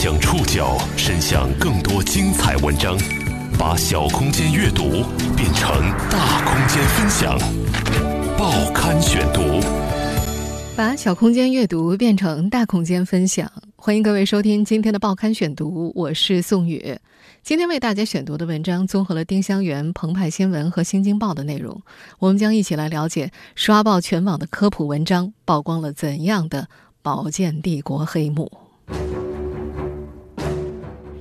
将触角伸向更多精彩文章，把小空间阅读变成大空间分享。报刊选读，把小空间阅读变成大空间分享。欢迎各位收听今天的报刊选读，我是宋宇。今天为大家选读的文章综合了丁香园、澎湃新闻和新京报的内容，我们将一起来了解刷爆全网的科普文章曝光了怎样的保健帝国黑幕。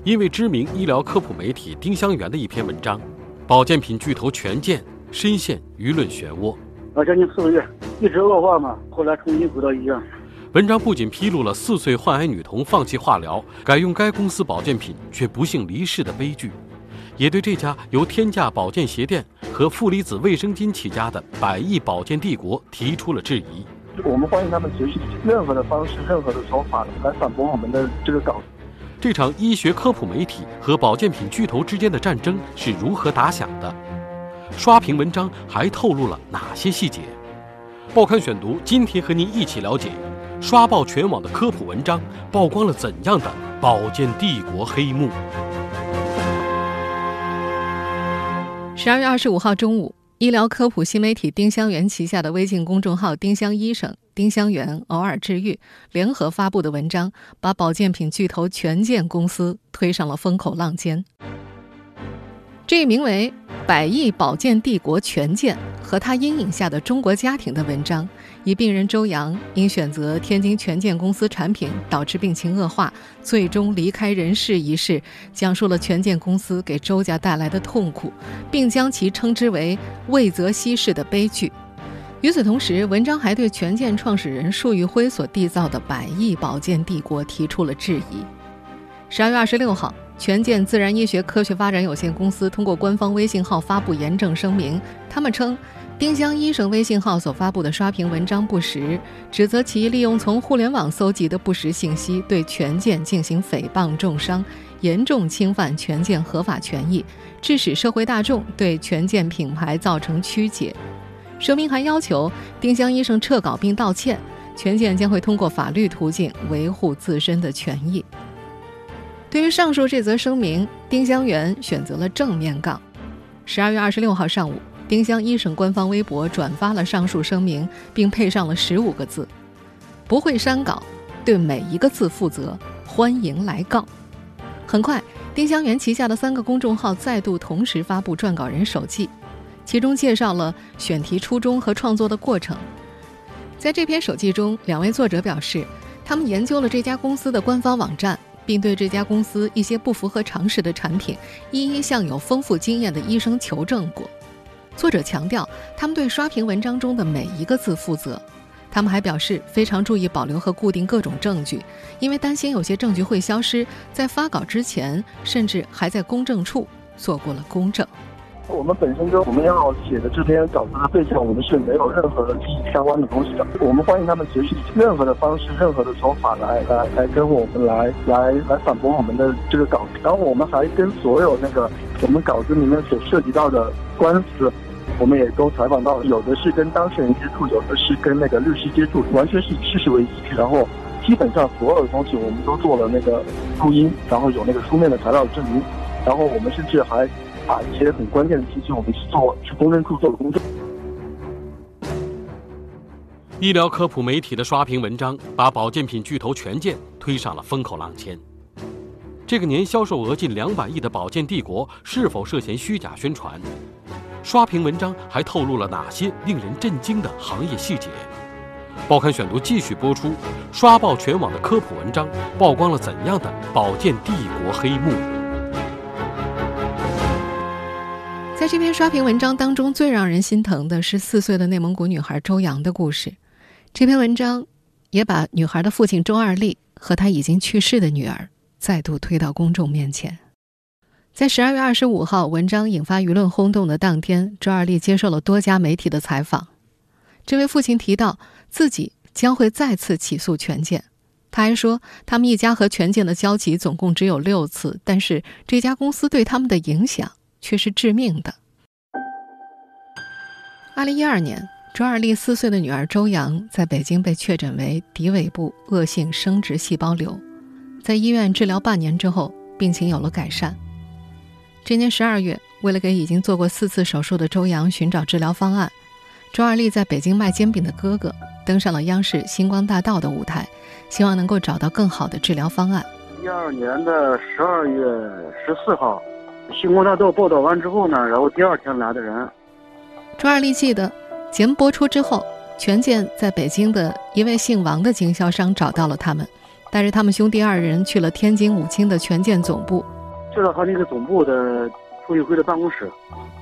因为知名医疗科普媒体丁香园的一篇文章，保健品巨头权健深陷舆论漩涡。啊，将近四个月，一直恶化嘛，后来重新回到医院。文章不仅披露了四岁患癌女童放弃化疗，改用该公司保健品却不幸离世的悲剧，也对这家由天价保健鞋店和负离子卫生巾起家的百亿保健帝国提出了质疑。我们欢迎他们随时任何的方式、任何的手法来反驳我们的这个稿。这场医学科普媒体和保健品巨头之间的战争是如何打响的？刷屏文章还透露了哪些细节？报刊选读今天和您一起了解，刷爆全网的科普文章曝光了怎样的保健帝国黑幕？十二月二十五号中午。医疗科普新媒体丁香园旗下的微信公众号“丁香医生”、“丁香园偶尔治愈”联合发布的文章，把保健品巨头权健公司推上了风口浪尖。这一名为“百亿保健帝国权健”和他阴影下的中国家庭的文章，以病人周阳因选择天津权健公司产品导致病情恶化，最终离开人世一事，讲述了权健公司给周家带来的痛苦，并将其称之为“魏则西式的悲剧”。与此同时，文章还对权健创始人束昱辉所缔造的“百亿保健帝国”提出了质疑。十二月二十六号。权健自然医学科学发展有限公司通过官方微信号发布严正声明，他们称丁香医生微信号所发布的刷屏文章不实，指责其利用从互联网搜集的不实信息对权健进行诽谤重伤，严重侵犯权健合法权益，致使社会大众对权健品牌造成曲解。声明还要求丁香医生撤稿并道歉，权健将会通过法律途径维护自身的权益。对于上述这则声明，丁香园选择了正面杠。十二月二十六号上午，丁香医生官方微博转发了上述声明，并配上了十五个字：“不会删稿，对每一个字负责，欢迎来告。”很快，丁香园旗下的三个公众号再度同时发布撰稿人手记，其中介绍了选题初衷和创作的过程。在这篇手记中，两位作者表示，他们研究了这家公司的官方网站。并对这家公司一些不符合常识的产品，一一向有丰富经验的医生求证过。作者强调，他们对刷屏文章中的每一个字负责。他们还表示，非常注意保留和固定各种证据，因为担心有些证据会消失。在发稿之前，甚至还在公证处做过了公证。我们本身跟我们要写的这篇稿子的对象，我们是没有任何利益相关的东西的。我们欢迎他们随时任何的方式、任何的手法来来来跟我们来来来反驳我们的这个稿子。然后我们还跟所有那个我们稿子里面所涉及到的官司，我们也都采访到，有的是跟当事人接触，有的是跟那个律师接触，完全是以事实为依据。然后基本上所有的东西我们都做了那个录音，然后有那个书面的材料证明。然后我们甚至还。把一些很关键的信息，我们去做去公证处做了公证。医疗科普媒体的刷屏文章，把保健品巨头权健推上了风口浪尖。这个年销售额近两百亿的保健帝国，是否涉嫌虚假宣传？刷屏文章还透露了哪些令人震惊的行业细节？报刊选读继续播出，刷爆全网的科普文章，曝光了怎样的保健帝国黑幕？在这篇刷屏文章当中，最让人心疼的是四岁的内蒙古女孩周洋的故事。这篇文章也把女孩的父亲周二立和她已经去世的女儿再度推到公众面前。在十二月二十五号文章引发舆论轰动的当天，周二立接受了多家媒体的采访。这位父亲提到自己将会再次起诉权健，他还说他们一家和权健的交集总共只有六次，但是这家公司对他们的影响。却是致命的。二零一二年，周二丽四岁的女儿周洋在北京被确诊为骶尾部恶性生殖细胞瘤。在医院治疗半年之后，病情有了改善。这年十二月，为了给已经做过四次手术的周洋寻找治疗方案，周二丽在北京卖煎饼的哥哥登上了央视《星光大道》的舞台，希望能够找到更好的治疗方案。一二年的十二月十四号，《星光大道》报道完之后呢，然后第二天来的人。周二丽记得，节目播出之后，权健在北京的一位姓王的经销商找到了他们。带着他们兄弟二人去了天津武清的权健总部，知道他那个总部的傅玉辉的办公室。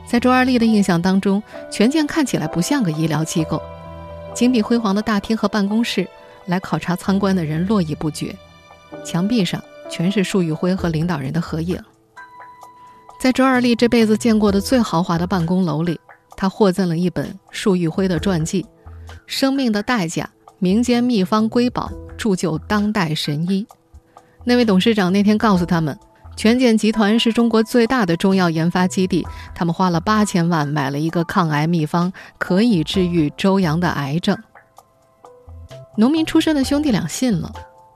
在周二丽的印象当中，权健看起来不像个医疗机构。金碧辉煌的大厅和办公室，来考察参观的人络绎不绝，墙壁上全是束玉辉和领导人的合影。在周二丽这辈子见过的最豪华的办公楼里，他获赠了一本束玉辉的传记《生命的代价：民间秘方瑰宝》。铸就当代神医，那位董事长那天告诉他们，权健集团是中国最大的中药研发基地，他们花了八千万买了一个抗癌秘方，可以治愈周洋的癌症。农民出身的兄弟俩信了，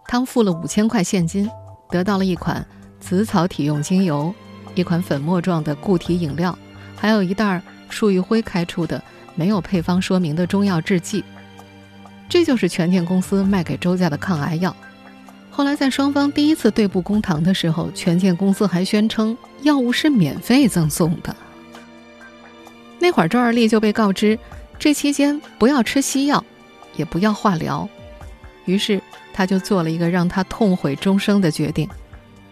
他们付了五千块现金，得到了一款紫草体用精油，一款粉末状的固体饮料，还有一袋束玉辉开出的没有配方说明的中药制剂。这就是权健公司卖给周家的抗癌药。后来在双方第一次对簿公堂的时候，权健公司还宣称药物是免费赠送的。那会儿周二丽就被告知，这期间不要吃西药，也不要化疗。于是他就做了一个让他痛悔终生的决定，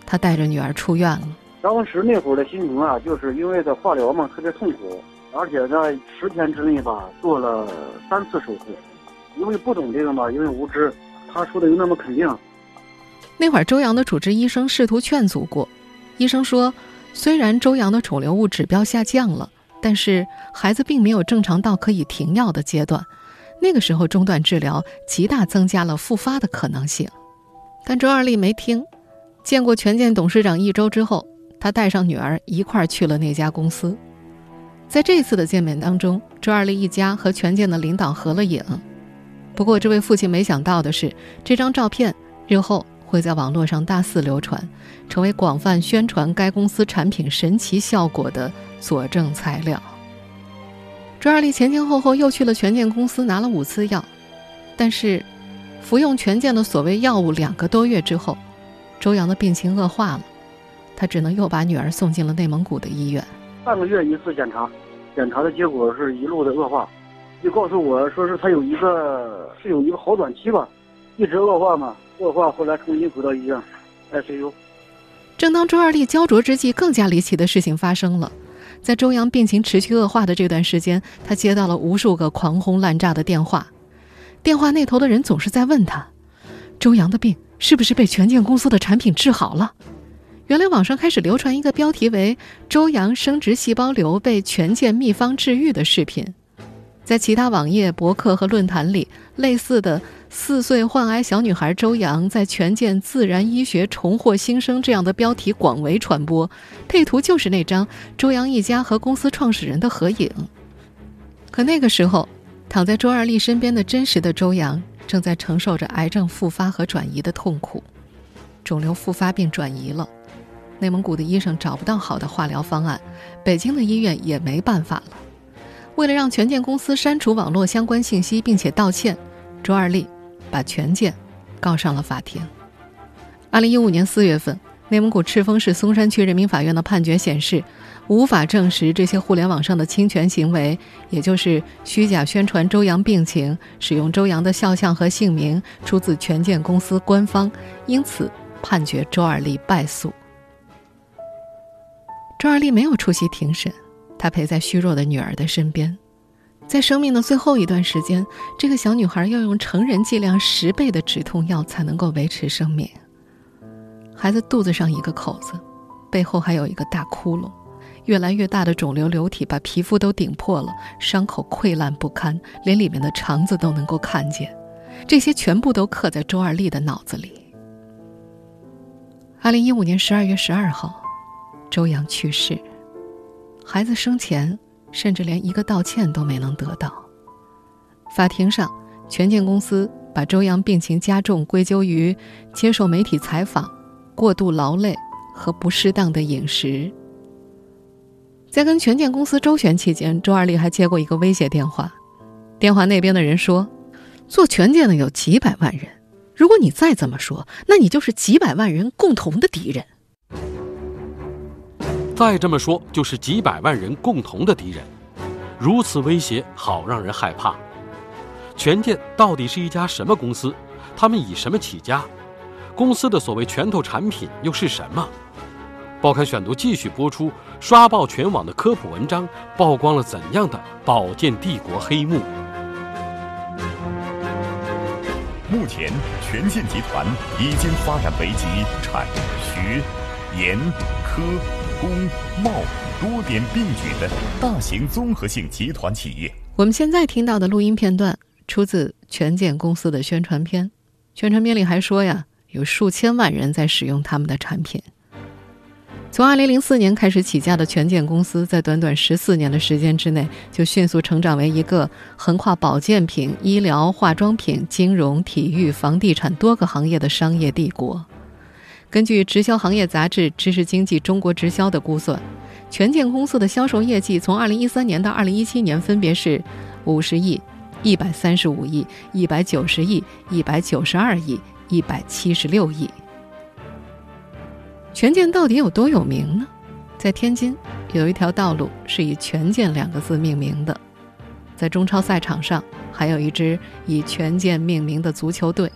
他带着女儿出院了。当时那会儿的心情啊，就是因为这化疗嘛，特别痛苦，而且在十天之内吧，做了三次手术。因为不懂这个嘛，因为无知，他说的又那么肯定。那会儿，周洋的主治医生试图劝阻过，医生说，虽然周洋的肿瘤物指标下降了，但是孩子并没有正常到可以停药的阶段。那个时候中断治疗，极大增加了复发的可能性。但周二丽没听。见过权健董事长一周之后，他带上女儿一块儿去了那家公司。在这次的见面当中，周二丽一家和权健的领导合了影。不过，这位父亲没想到的是，这张照片日后会在网络上大肆流传，成为广泛宣传该公司产品神奇效果的佐证材料。周二丽前前后后又去了权健公司拿了五次药，但是服用权健的所谓药物两个多月之后，周洋的病情恶化了，他只能又把女儿送进了内蒙古的医院。半个月一次检查，检查的结果是一路的恶化。就告诉我说是他有一个是有一个好转期吧，一直恶化嘛，恶化后来重新回到医院，ICU。正当周二丽焦灼之际，更加离奇的事情发生了。在周洋病情持续恶化的这段时间，他接到了无数个狂轰滥炸的电话，电话那头的人总是在问他：周洋的病是不是被权健公司的产品治好了？原来网上开始流传一个标题为“周洋生殖细胞瘤被权健秘方治愈”的视频。在其他网页、博客和论坛里，类似的“四岁患癌小女孩周阳在权健自然医学重获新生”这样的标题广为传播，配图就是那张周阳一家和公司创始人的合影。可那个时候，躺在周二丽身边的真实的周阳，正在承受着癌症复发和转移的痛苦。肿瘤复发并转移了，内蒙古的医生找不到好的化疗方案，北京的医院也没办法了。为了让权健公司删除网络相关信息，并且道歉，周二丽把权健告上了法庭。二零一五年四月份，内蒙古赤峰市松山区人民法院的判决显示，无法证实这些互联网上的侵权行为，也就是虚假宣传周洋病情、使用周洋的肖像和姓名，出自权健公司官方，因此判决周二丽败诉。周二丽没有出席庭审。他陪在虚弱的女儿的身边，在生命的最后一段时间，这个小女孩要用成人剂量十倍的止痛药才能够维持生命。孩子肚子上一个口子，背后还有一个大窟窿，越来越大的肿瘤瘤体把皮肤都顶破了，伤口溃烂不堪，连里面的肠子都能够看见。这些全部都刻在周二丽的脑子里。二零一五年十二月十二号，周阳去世。孩子生前甚至连一个道歉都没能得到。法庭上，权健公司把周阳病情加重归咎于接受媒体采访、过度劳累和不适当的饮食。在跟权健公司周旋期间，周二丽还接过一个威胁电话，电话那边的人说：“做权健的有几百万人，如果你再这么说，那你就是几百万人共同的敌人。再这么说，就是几百万人共同的敌人。如此威胁，好让人害怕。权健到底是一家什么公司？他们以什么起家？公司的所谓拳头产品又是什么？”报刊选读继续播出，刷爆全网的科普文章，曝光了怎样的保健帝国黑幕？目前，权健集团已经发展为集产、学、研、科、工、贸多点并举的大型综合性集团企业。我们现在听到的录音片段出自权健公司的宣传片，宣传片里还说呀，有数千万人在使用他们的产品。从2004年开始起家的权健公司，在短短十四年的时间之内，就迅速成长为一个横跨保健品、医疗、化妆品、金融、体育、房地产多个行业的商业帝国。根据直销行业杂志《知识经济中国直销》的估算，权健公司的销售业绩从2013年到2017年分别是50亿、135亿、190亿、192亿、176亿。权健到底有多有名呢？在天津有一条道路是以“权健”两个字命名的，在中超赛场上还有一支以“权健”命名的足球队。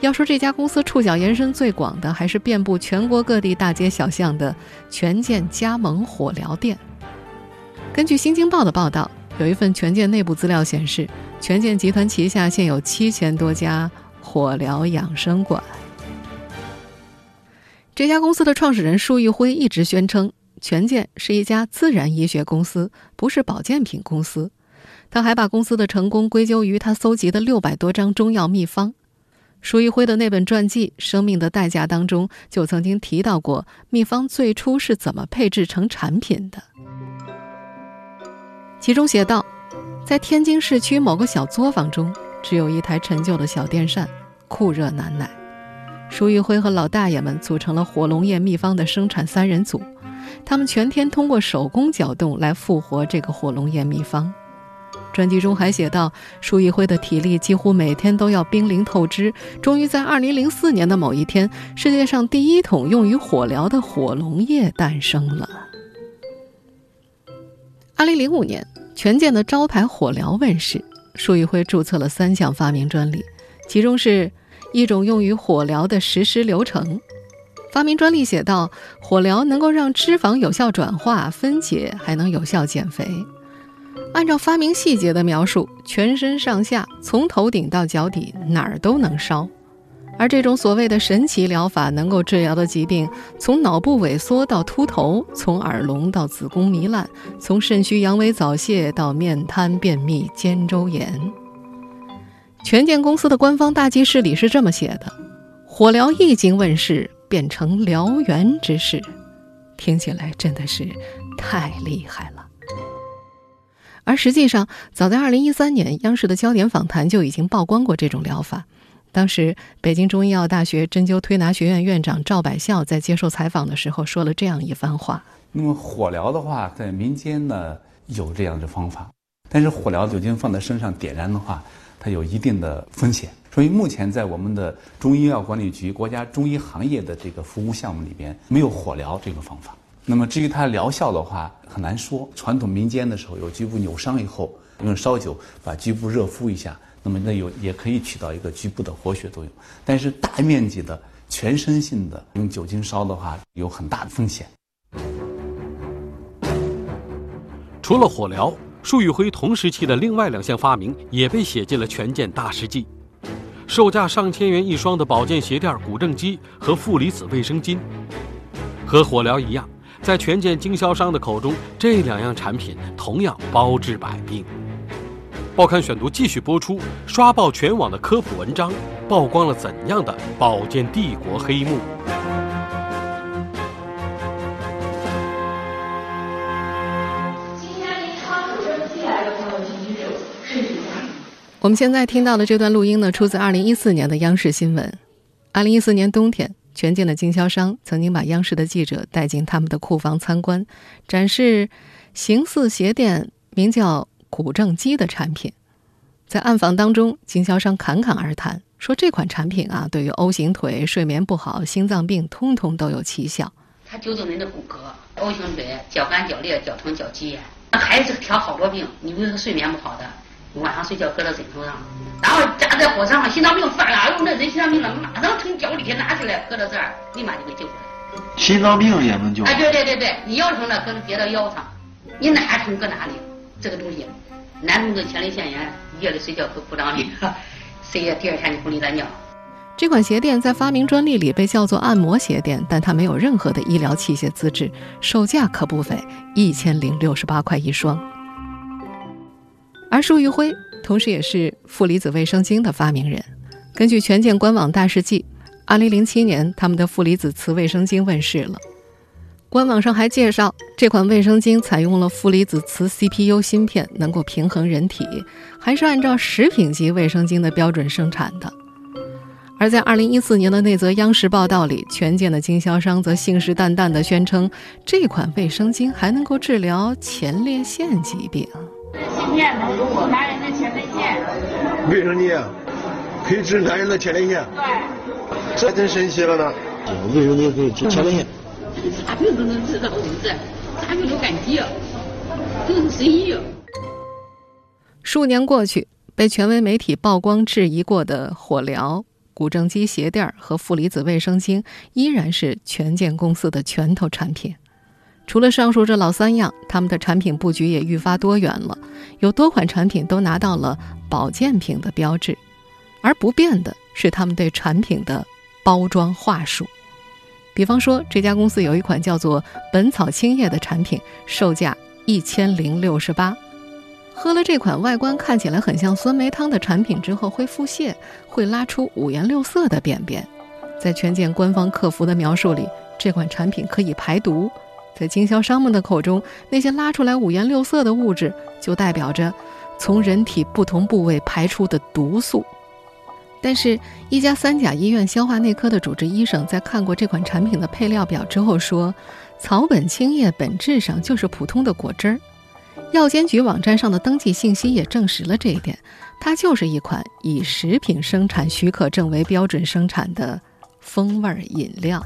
要说这家公司触角延伸最广的，还是遍布全国各地大街小巷的权健加盟火疗店。根据《新京报》的报道，有一份权健内部资料显示，权健集团旗下现有七千多家火疗养生馆。这家公司的创始人舒玉辉一直宣称，权健是一家自然医学公司，不是保健品公司。他还把公司的成功归咎于他搜集的六百多张中药秘方。舒玉辉的那本传记《生命的代价》当中，就曾经提到过秘方最初是怎么配制成产品的。其中写道，在天津市区某个小作坊中，只有一台陈旧的小电扇，酷热难耐。舒玉辉和老大爷们组成了火龙液秘方的生产三人组，他们全天通过手工搅动来复活这个火龙液秘方。专辑中还写道，舒一辉的体力几乎每天都要濒临透支，终于在2004年的某一天，世界上第一桶用于火疗的火龙液诞生了。2005年，权健的招牌火疗问世，舒玉辉注册了三项发明专利，其中是。一种用于火疗的实施流程，发明专利写道：火疗能够让脂肪有效转化分解，还能有效减肥。按照发明细节的描述，全身上下从头顶到脚底哪儿都能烧。而这种所谓的神奇疗法，能够治疗的疾病，从脑部萎缩到秃头，从耳聋到子宫糜烂，从肾虚阳痿早泄到面瘫便秘肩周炎。权健公司的官方大记事里是这么写的：“火疗一经问世，变成燎原之势。”听起来真的是太厉害了。而实际上，早在2013年，央视的焦点访谈就已经曝光过这种疗法。当时，北京中医药大学针灸推拿学院院长赵百孝在接受采访的时候说了这样一番话：“那么火疗的话，在民间呢有这样的方法，但是火疗酒精放在身上点燃的话。”它有一定的风险，所以目前在我们的中医药管理局国家中医行业的这个服务项目里边，没有火疗这个方法。那么至于它疗效的话，很难说。传统民间的时候，有局部扭伤以后，用烧酒把局部热敷一下，那么那有也可以起到一个局部的活血作用。但是大面积的全身性的用酒精烧的话，有很大的风险。除了火疗。舒玉辉同时期的另外两项发明也被写进了权健大事记，售价上千元一双的保健鞋垫、骨正机和负离子卫生巾，和火疗一样，在权健经销商的口中，这两样产品同样包治百病。报刊选读继续播出，刷爆全网的科普文章，曝光了怎样的保健帝国黑幕？我们现在听到的这段录音呢，出自2014年的央视新闻。2014年冬天，全境的经销商曾经把央视的记者带进他们的库房参观，展示形似鞋垫、名叫“古正机”的产品。在暗访当中，经销商侃侃而谈，说这款产品啊，对于 O 型腿、睡眠不好、心脏病，通通都有奇效。它纠正人的骨骼，O 型腿、脚干、脚裂、脚疼、脚肌炎，孩子调好多病。你比如说睡眠不好的。晚上睡觉搁到枕头上，然后夹在火上，心脏病犯了，呦，那人心脏病了，马上从脚底下拿起来，搁到这儿，立马就给救回来。心脏病也能救？哎，对对对对，你腰疼了，搁别到腰上，你哪疼搁哪里。这个东西，男同志前列腺炎，夜里睡觉搁裤裆里，睡夜第二天就不离大尿。这款鞋垫在发明专利里被叫做按摩鞋垫，但它没有任何的医疗器械资质，售价可不菲，一千零六十八块一双。而舒玉辉同时也是负离子卫生巾的发明人。根据权健官网大事记，二零零七年他们的负离子磁卫生巾问世了。官网上还介绍，这款卫生巾采用了负离子磁 CPU 芯片，能够平衡人体，还是按照食品级卫生巾的标准生产的。而在二零一四年的那则央视报道里，权健的经销商则信誓旦旦地宣称，这款卫生巾还能够治疗前列腺疾病。芯片能治男人的前列腺，卫生巾可以治男人的前列腺，对，这真神奇了呢。卫生巾可以治前列腺，啥病都能治到，是不是？啥病都敢接，都是神医。数年过去，被权威媒体曝光质疑过的火疗、骨正肌鞋垫和负离子卫生巾，依然是权健公司的拳头产品。除了上述这老三样，他们的产品布局也愈发多元了，有多款产品都拿到了保健品的标志，而不变的是他们对产品的包装话术。比方说，这家公司有一款叫做“本草清液”的产品，售价一千零六十八。喝了这款外观看起来很像酸梅汤的产品之后，会腹泻，会拉出五颜六色的便便。在权健官方客服的描述里，这款产品可以排毒。在经销商们的口中，那些拉出来五颜六色的物质，就代表着从人体不同部位排出的毒素。但是，一家三甲医院消化内科的主治医生在看过这款产品的配料表之后说：“草本青叶本质上就是普通的果汁儿。”药监局网站上的登记信息也证实了这一点，它就是一款以食品生产许可证为标准生产的风味饮料。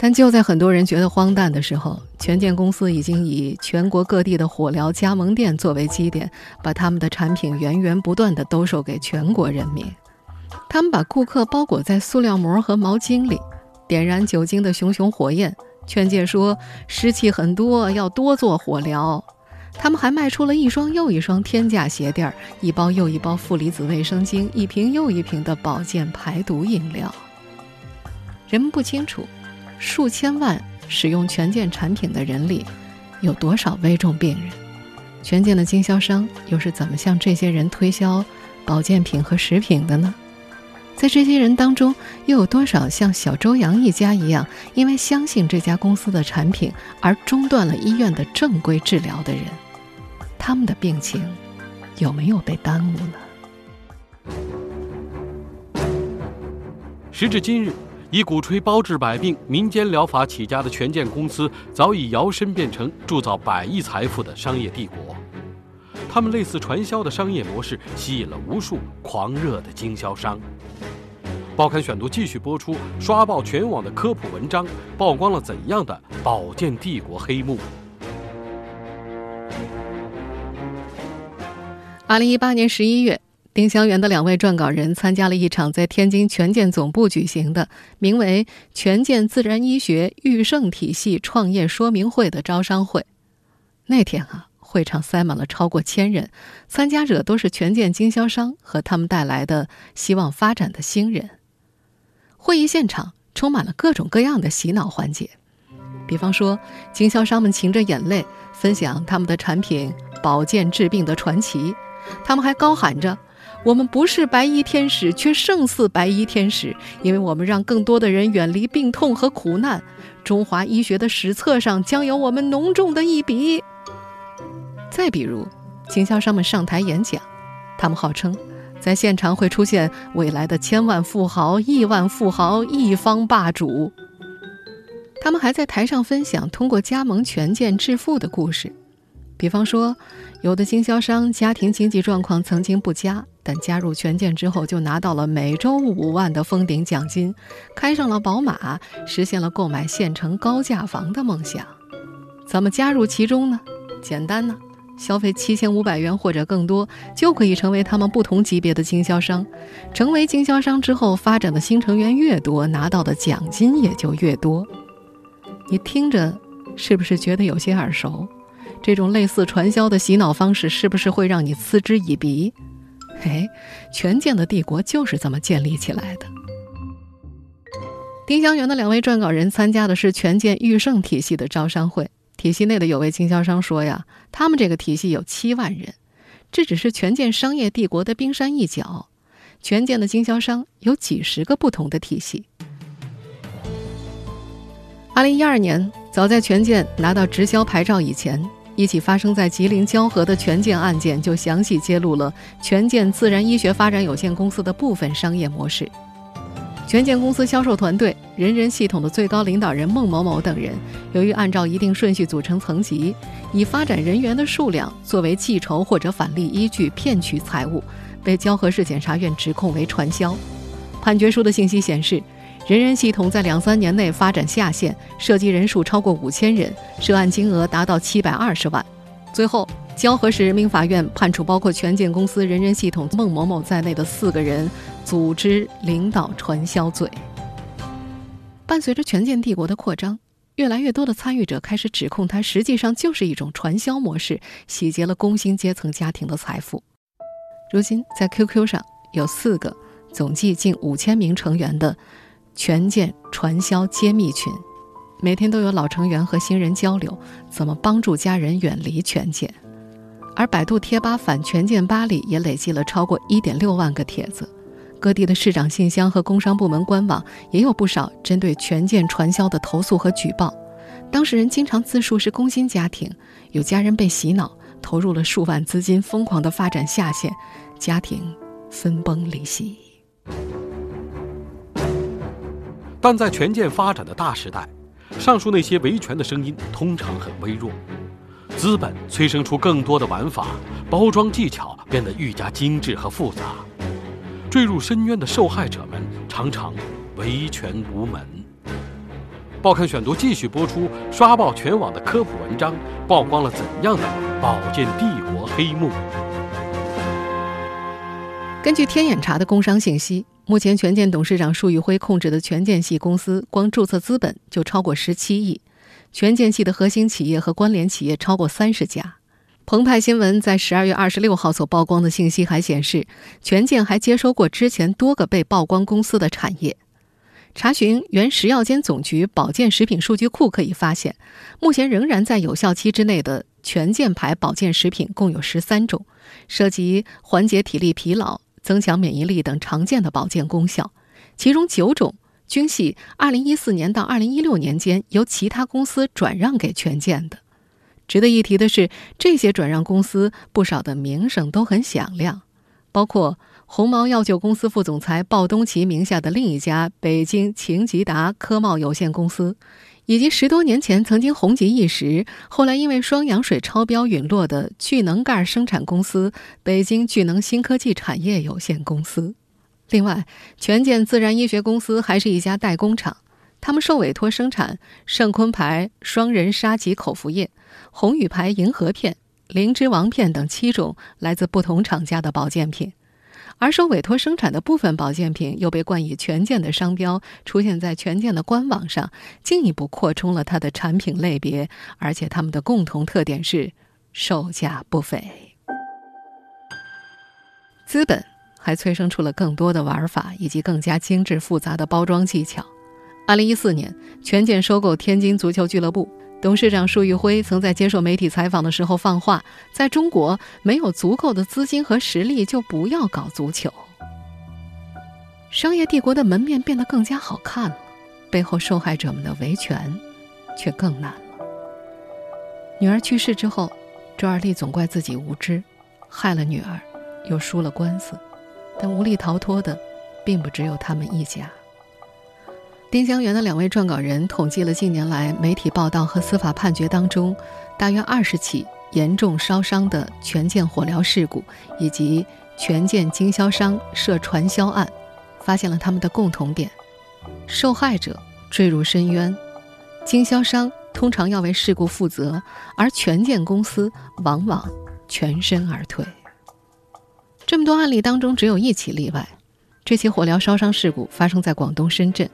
但就在很多人觉得荒诞的时候，权健公司已经以全国各地的火疗加盟店作为基点，把他们的产品源源不断地兜售给全国人民。他们把顾客包裹在塑料膜和毛巾里，点燃酒精的熊熊火焰，劝诫说湿气很多，要多做火疗。他们还卖出了一双又一双天价鞋垫儿，一包又一包负离子卫生巾，一瓶又一瓶的保健排毒饮料。人们不清楚。数千万使用权健产品的人里，有多少危重病人？权健的经销商又是怎么向这些人推销保健品和食品的呢？在这些人当中，又有多少像小周洋一家一样，因为相信这家公司的产品而中断了医院的正规治疗的人？他们的病情有没有被耽误呢？时至今日。以鼓吹包治百病、民间疗法起家的权健公司，早已摇身变成铸造百亿财富的商业帝国。他们类似传销的商业模式，吸引了无数狂热的经销商。报刊选读继续播出，刷爆全网的科普文章，曝光了怎样的保健帝国黑幕？二零一八年十一月。丁香园的两位撰稿人参加了一场在天津权健总部举行的名为“权健自然医学育盛体系创业说明会”的招商会。那天啊，会场塞满了超过千人，参加者都是权健经销商和他们带来的希望发展的新人。会议现场充满了各种各样的洗脑环节，比方说，经销商们噙着眼泪分享他们的产品保健治病的传奇，他们还高喊着。我们不是白衣天使，却胜似白衣天使，因为我们让更多的人远离病痛和苦难。中华医学的史册上将有我们浓重的一笔。再比如，经销商们上台演讲，他们号称在现场会出现未来的千万富豪、亿万富豪、一方霸主。他们还在台上分享通过加盟权健致富的故事，比方说，有的经销商家庭经济状况曾经不佳，但加入权健之后就拿到了每周五万的封顶奖金，开上了宝马，实现了购买县城高价房的梦想。怎么加入其中呢？简单呢。消费七千五百元或者更多，就可以成为他们不同级别的经销商。成为经销商之后，发展的新成员越多，拿到的奖金也就越多。你听着，是不是觉得有些耳熟？这种类似传销的洗脑方式，是不是会让你嗤之以鼻？嘿，权健的帝国就是这么建立起来的。丁香园的两位撰稿人参加的是权健裕盛体系的招商会。体系内的有位经销商说呀，他们这个体系有七万人，这只是权健商业帝国的冰山一角。权健的经销商有几十个不同的体系。二零一二年，早在权健拿到直销牌照以前，一起发生在吉林蛟河的权健案件就详细揭露了权健自然医学发展有限公司的部分商业模式。权健公司销售团队人人系统的最高领导人孟某某等人，由于按照一定顺序组成层级，以发展人员的数量作为计酬或者返利依据骗取财物，被蛟河市检察院指控为传销。判决书的信息显示，人人系统在两三年内发展下线，涉及人数超过五千人，涉案金额达到七百二十万。最后。蛟河市人民法院判处包括权健公司、人人系统孟某某在内的四个人组织领导传销罪。伴随着权健帝国的扩张，越来越多的参与者开始指控它实际上就是一种传销模式，洗劫了工薪阶层家庭的财富。如今，在 QQ 上有四个总计近五千名成员的权健传销揭秘群，每天都有老成员和新人交流怎么帮助家人远离权健。而百度贴吧反权健吧里也累计了超过一点六万个帖子，各地的市长信箱和工商部门官网也有不少针对权健传销的投诉和举报。当事人经常自述是工薪家庭，有家人被洗脑，投入了数万资金，疯狂的发展下线，家庭分崩离析。但在权健发展的大时代，上述那些维权的声音通常很微弱。资本催生出更多的玩法，包装技巧变得愈加精致和复杂，坠入深渊的受害者们常常维权无门。报刊选读继续播出刷爆全网的科普文章，曝光了怎样的保健帝国黑幕？根据天眼查的工商信息，目前权健董事长束昱辉控制的权健系公司，光注册资本就超过十七亿。权健系的核心企业和关联企业超过三十家。澎湃新闻在十二月二十六号所曝光的信息还显示，权健还接收过之前多个被曝光公司的产业。查询原食药监总局保健食品数据库可以发现，目前仍然在有效期之内的权健牌保健食品共有十三种，涉及缓解体力疲劳、增强免疫力等常见的保健功效，其中九种。均系2014年到2016年间由其他公司转让给权健的。值得一提的是，这些转让公司不少的名声都很响亮，包括鸿茅药酒公司副总裁鲍东奇名下的另一家北京秦吉达科贸有限公司，以及十多年前曾经红极一时，后来因为双氧水超标陨落的聚能盖生产公司北京聚能新科技产业有限公司。另外，权健自然医学公司还是一家代工厂，他们受委托生产圣坤牌双人沙棘口服液、宏宇牌银河片、灵芝王片等七种来自不同厂家的保健品，而受委托生产的部分保健品又被冠以权健的商标，出现在权健的官网上，进一步扩充了它的产品类别，而且它们的共同特点是售价不菲，资本。还催生出了更多的玩法以及更加精致复杂的包装技巧。二零一四年，权健收购天津足球俱乐部，董事长束昱辉曾在接受媒体采访的时候放话：在中国没有足够的资金和实力，就不要搞足球。商业帝国的门面变得更加好看了，背后受害者们的维权却更难了。女儿去世之后，周二丽总怪自己无知，害了女儿，又输了官司。但无力逃脱的，并不只有他们一家。丁香园的两位撰稿人统计了近年来媒体报道和司法判决当中，大约二十起严重烧伤的权健火疗事故，以及权健经销商涉传销案，发现了他们的共同点：受害者坠入深渊，经销商通常要为事故负责，而权健公司往往全身而退。这么多案例当中，只有一起例外，这起火疗烧伤事故发生在广东深圳。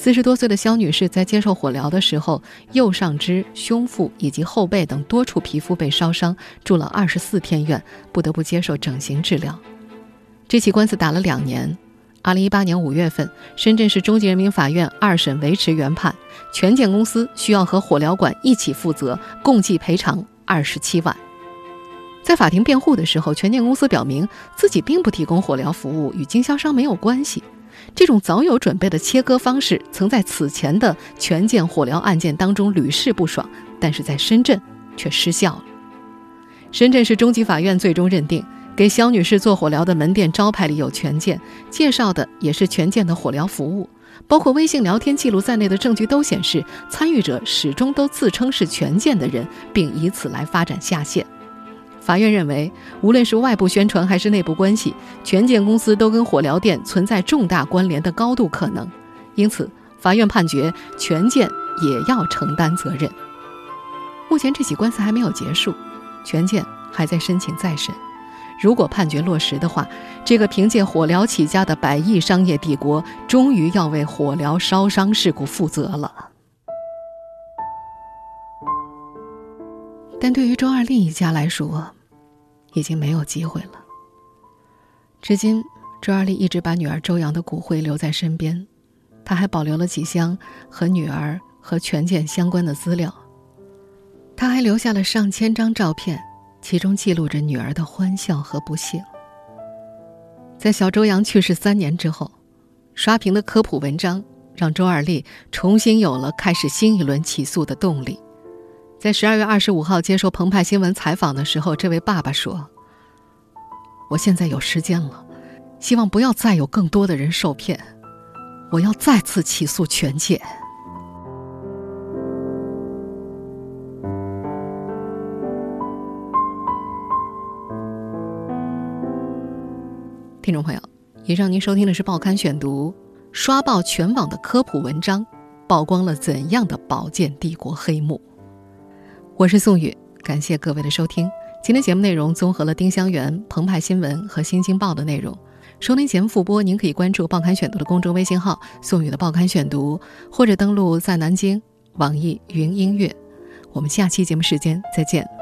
四十多岁的肖女士在接受火疗的时候，右上肢、胸腹以及后背等多处皮肤被烧伤，住了二十四天院，不得不接受整形治疗。这起官司打了两年。二零一八年五月份，深圳市中级人民法院二审维持原判，权健公司需要和火疗馆一起负责，共计赔偿二十七万。在法庭辩护的时候，权健公司表明自己并不提供火疗服务，与经销商没有关系。这种早有准备的切割方式，曾在此前的权健火疗案件当中屡试不爽，但是在深圳却失效了。深圳市中级法院最终认定，给肖女士做火疗的门店招牌里有权健，介绍的也是权健的火疗服务，包括微信聊天记录在内的证据都显示，参与者始终都自称是权健的人，并以此来发展下线。法院认为，无论是外部宣传还是内部关系，权健公司都跟火疗店存在重大关联的高度可能，因此，法院判决权健也要承担责任。目前这起官司还没有结束，权健还在申请再审。如果判决落实的话，这个凭借火疗起家的百亿商业帝国，终于要为火疗烧伤事故负责了。但对于周二另一家来说，已经没有机会了。至今，周二丽一直把女儿周阳的骨灰留在身边，她还保留了几箱和女儿和权健相关的资料。他还留下了上千张照片，其中记录着女儿的欢笑和不幸。在小周洋去世三年之后，刷屏的科普文章让周二丽重新有了开始新一轮起诉的动力。在十二月二十五号接受澎湃新闻采访的时候，这位爸爸说：“我现在有时间了，希望不要再有更多的人受骗，我要再次起诉权健。”听众朋友，以上您收听的是《报刊选读》，刷爆全网的科普文章，曝光了怎样的保健帝国黑幕？我是宋宇，感谢各位的收听。今天节目内容综合了丁香园、澎湃新闻和新京报的内容。收听节目复播，您可以关注《报刊选读》的公众微信号“宋宇的报刊选读”，或者登录在南京网易云音乐。我们下期节目时间再见。